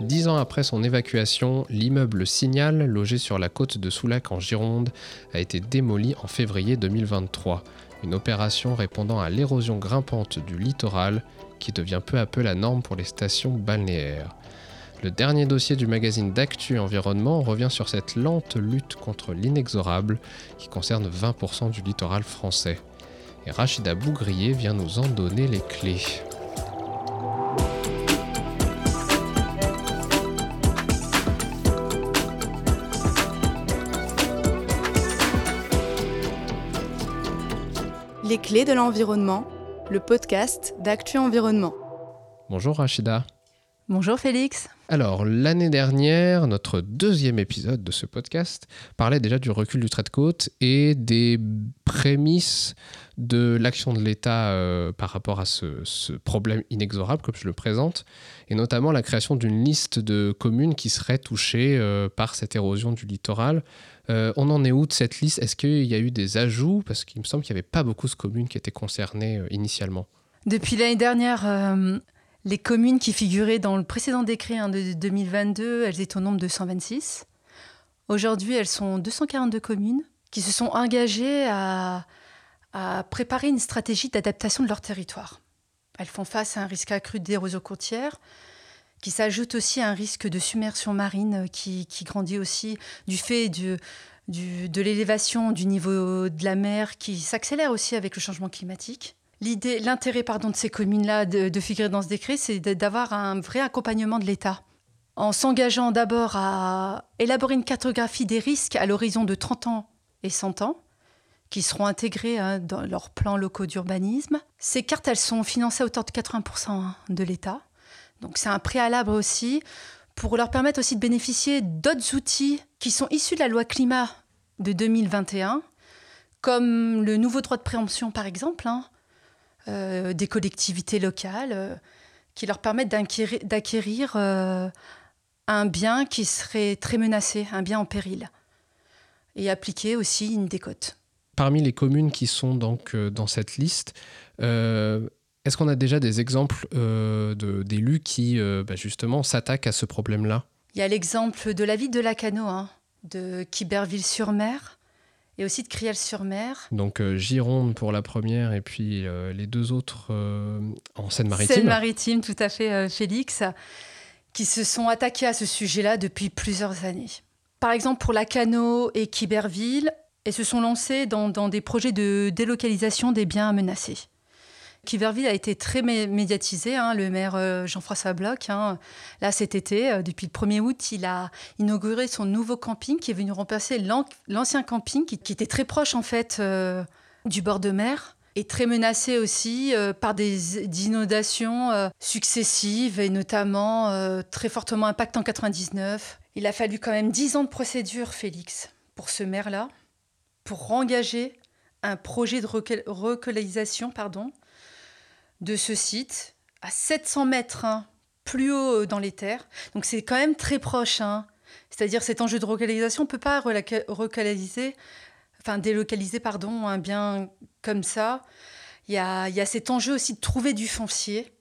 Dix ans après son évacuation, l'immeuble Signal, logé sur la côte de Soulac en Gironde, a été démoli en février 2023. Une opération répondant à l'érosion grimpante du littoral qui devient peu à peu la norme pour les stations balnéaires. Le dernier dossier du magazine d'Actu Environnement revient sur cette lente lutte contre l'inexorable qui concerne 20% du littoral français. Et Rachida Bougrier vient nous en donner les clés. Les clés de l'environnement, le podcast d'Actu Environnement. Bonjour Rachida. Bonjour Félix. Alors, l'année dernière, notre deuxième épisode de ce podcast parlait déjà du recul du trait de côte et des prémices de l'action de l'État euh, par rapport à ce, problème inexorable, comme je le présente, et notamment la création d'une liste de communes qui seraient touchées euh, par cette érosion du littoral. Euh, on en est où de cette liste? Est-ce qu'il y a eu des ajouts? Parce qu'il me semble qu'il n'y avait pas beaucoup de communes qui étaient concernées initialement. Depuis l'année dernière, les communes qui figuraient dans le précédent décret hein, de 2022, elles étaient au nombre de 126. Aujourd'hui, elles sont 242 communes qui se sont engagées à, préparer une stratégie d'adaptation de leur territoire. Elles font face à un risque accru d'érosion côtière, qui s'ajoute aussi à un risque de submersion marine qui, grandit aussi du fait de l'élévation du niveau de la mer qui s'accélère aussi avec le changement climatique. L'idée, l'intérêt pardon de ces communes-là de, figurer dans ce décret, c'est d'avoir un vrai accompagnement de l'État en s'engageant d'abord à élaborer une cartographie des risques à l'horizon de 30 ans et 100 ans, qui seront intégrés hein, dans leurs plans locaux d'urbanisme. Ces cartes, sont financées à hauteur de 80% hein, de l'État. Donc c'est un préalable aussi pour leur permettre aussi de bénéficier d'autres outils qui sont issus de la loi climat de 2021, comme le nouveau droit de préemption par exemple, hein, des collectivités locales euh, qui leur permettent d'acquérir euh, un bien qui serait très menacé, un bien en péril, et appliquer aussi une décote. Parmi les communes qui sont donc dans cette liste, est-ce qu'on a déjà des exemples d'élus qui bah, justement s'attaquent à ce problème-là? Il y a l'exemple de la ville de Lacano, hein, de Quiberville-sur-Mer, et aussi de Criel-sur-Mer. Donc euh, Gironde pour la première et puis euh, les deux autres euh, en Seine-Maritime. Seine-Maritime, tout à fait, Félix, qui se sont attaqués à ce sujet-là depuis plusieurs années. Par exemple, pour Lacano et Quiberville, et se sont lancés dans, dans des projets de délocalisation des biens menacés. Quiverville a été très médiatisé. Hein, le maire euh, Jean-François Bloch, hein, là cet été, euh, depuis le 1er août, il a inauguré son nouveau camping qui est venu remplacer l'ancien camping qui, était très proche en fait euh, du bord de mer et très menacé aussi par des, inondations successives et notamment très fortement impact en 99. Il a fallu quand même 10 ans de procédure, Félix, pour ce maire-là, pour engager un projet de relocalisation pardon, de ce site à 700 mètres hein, plus haut euh, dans les terres. Donc c'est quand même très proche. Hein. C'est-à-dire cet enjeu de relocalisation, on ne peut pas relocaliser, enfin délocaliser pardon, un bien comme ça. Il y a, y a cet enjeu aussi de trouver du foncier.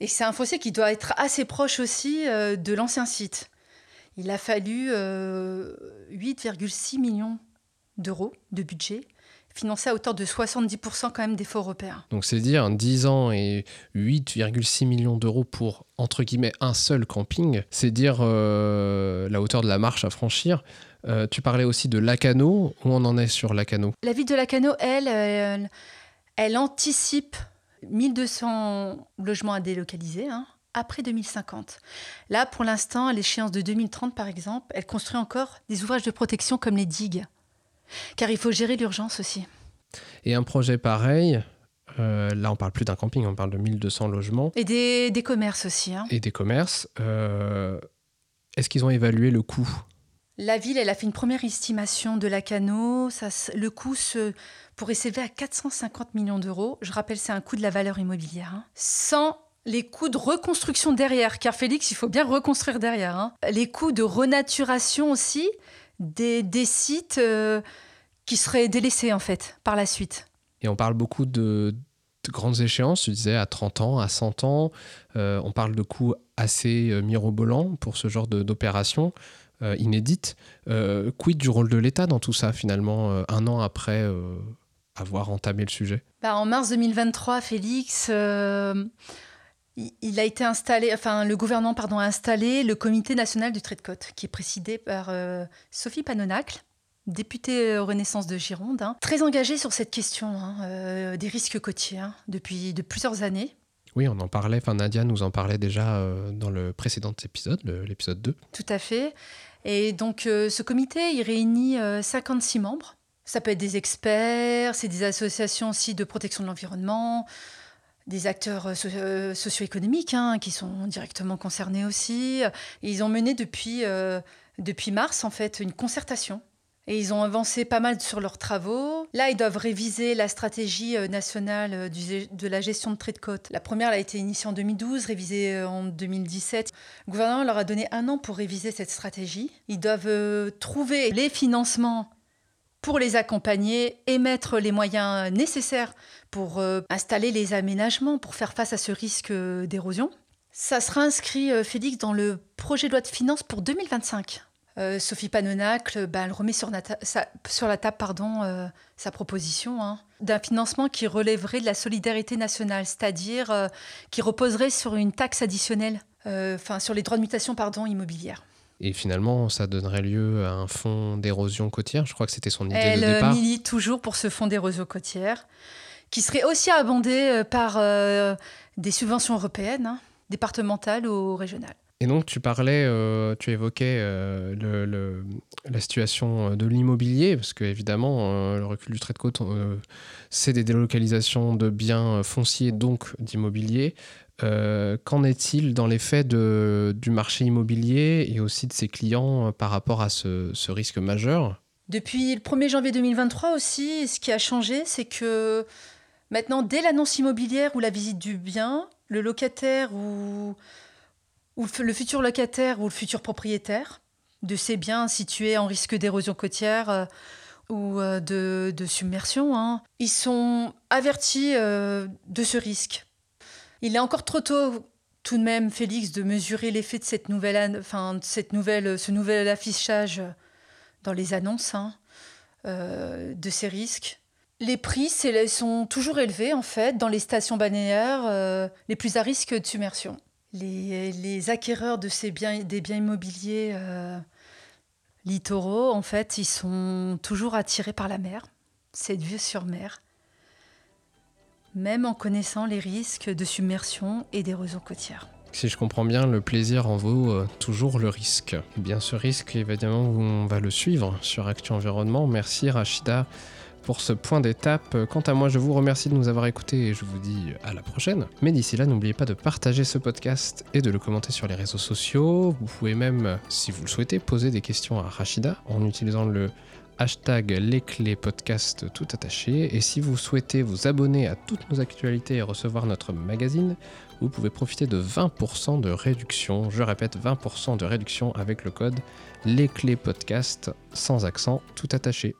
Et c'est un foncier qui doit être assez proche aussi euh, de l'ancien site. Il a fallu 8,6 euh, millions d'euros de budget financé à hauteur de 70% quand même des fonds européens. Donc c'est dire 10 ans et 8,6 millions d'euros pour, entre guillemets, un seul camping. C'est dire euh, la hauteur de la marche à franchir. Euh, tu parlais aussi de Lacano. Où on en est sur Lacano La ville de Lacano, elle, elle, elle anticipe 1200 logements à délocaliser. Hein, après 2050. Là, pour l'instant, à l'échéance de 2030, par exemple, elle construit encore des ouvrages de protection comme les digues. Car il faut gérer l'urgence aussi. Et un projet pareil, euh, là on parle plus d'un camping, on parle de 1200 logements. Et des, commerces aussi. Hein. Et des commerces. Euh, est-ce qu'ils ont évalué le coût? La ville, elle a fait une première estimation de la cano. Ça, le coût se, pourrait s'élever à 450 millions d'euros. Je rappelle, c'est un coût de la valeur immobilière. Hein. Sans les coûts de reconstruction derrière, car Félix, il faut bien reconstruire derrière. Hein. Les coûts de renaturation aussi, des, sites euh, qui seraient délaissés en fait par la suite. Et on parle beaucoup de de grandes échéances, tu disais à 30 ans, à 100 ans. on parle de coûts assez mirobolants pour ce genre d'opération inédite. quid du rôle de l'État dans tout ça, finalement, un an après avoir entamé le sujet? Bah, En mars 2023, Félix il a été installé, enfin le gouvernement pardon, a installé le Comité national du trait de côte, qui est présidé par euh, Sophie Panonacle, députée euh, Renaissance de Gironde, hein. très engagée sur cette question hein, euh, des risques côtiers hein, depuis de plusieurs années. Oui, on en parlait, enfin Nadia nous en parlait déjà dans le précédent épisode, l'épisode 2. Tout à fait. Et donc ce comité, il réunit 56 membres. Ça peut être des experts, c'est des associations aussi de protection de l'environnement, des acteurs euh, euh, socio-économiques hein, qui sont directement concernés aussi. ils ont mené depuis, euh, depuis mars, en fait, une concertation. Et ils ont avancé pas mal sur leurs travaux. Là, ils doivent réviser la stratégie nationale de la gestion de trait de côte. La première a été initiée en 2012, révisée en 2017. Le gouvernement leur a donné un an pour réviser cette stratégie. Ils doivent trouver les financements pour les accompagner et mettre les moyens nécessaires pour euh, installer les aménagements pour faire face à ce risque euh, d'érosion. Ça sera inscrit, euh, Félix, dans le projet de loi de finances pour 2025. Sophie Panonacle, elle remet sur, sur, la table pardon, sa proposition hein, d'un financement qui relèverait de la solidarité nationale, c'est-à-dire qui reposerait sur une taxe additionnelle, enfin sur les droits de mutation pardon, immobilière. Et finalement, ça donnerait lieu à un fonds d'érosion côtière. Je crois que c'était son idée de départ. Elle milite toujours pour ce fonds d'érosion côtière, qui serait aussi abondé euh, par euh, des subventions européennes, hein, départementales ou régionales. Et donc, tu parlais, euh, tu évoquais le, la situation de l'immobilier, parce qu'évidemment, le recul du trait de côte, c'est des délocalisations de biens fonciers, donc d'immobilier. Euh, qu'en est-il dans les faits du marché immobilier et aussi de ses clients euh, par rapport à ce, risque majeur? Depuis le 1er janvier 2023 aussi, ce qui a changé, c'est que maintenant, dès l'annonce immobilière ou la visite du bien, le locataire ou, le futur locataire ou le futur propriétaire de ces biens situés en risque d'érosion côtière euh, ou de, submersion, hein, ils sont avertis de ce risque il est encore trop tôt tout de même, Félix, de mesurer l'effet de cette nouvelle, enfin, cette nouvelle, ce nouvel affichage dans les annonces hein, euh, de ces risques. Les prix sont toujours élevés, en fait, dans les stations balnéaires euh, les plus à risque de submersion. Les, acquéreurs de ces biens, des biens immobiliers euh, littoraux, en fait, ils sont toujours attirés par la mer, cette vue sur mer même en connaissant les risques de submersion et d'érosion côtière. Si je comprends bien, le plaisir en vaut euh, toujours le risque. Eh bien, ce risque, évidemment, on va le suivre sur Actu Environnement. Merci Rachida pour ce point d'étape. Quant à moi, je vous remercie de nous avoir écoutés et je vous dis à la prochaine. Mais d'ici là, n'oubliez pas de partager ce podcast et de le commenter sur les réseaux sociaux. Vous pouvez même, si vous le souhaitez, poser des questions à Rachida en utilisant le hashtag les clés podcast tout attaché. Et si vous souhaitez vous abonner à toutes nos actualités et recevoir notre magazine, vous pouvez profiter de 20% de réduction. Je répète, 20% de réduction avec le code les clés podcast sans accent tout attaché.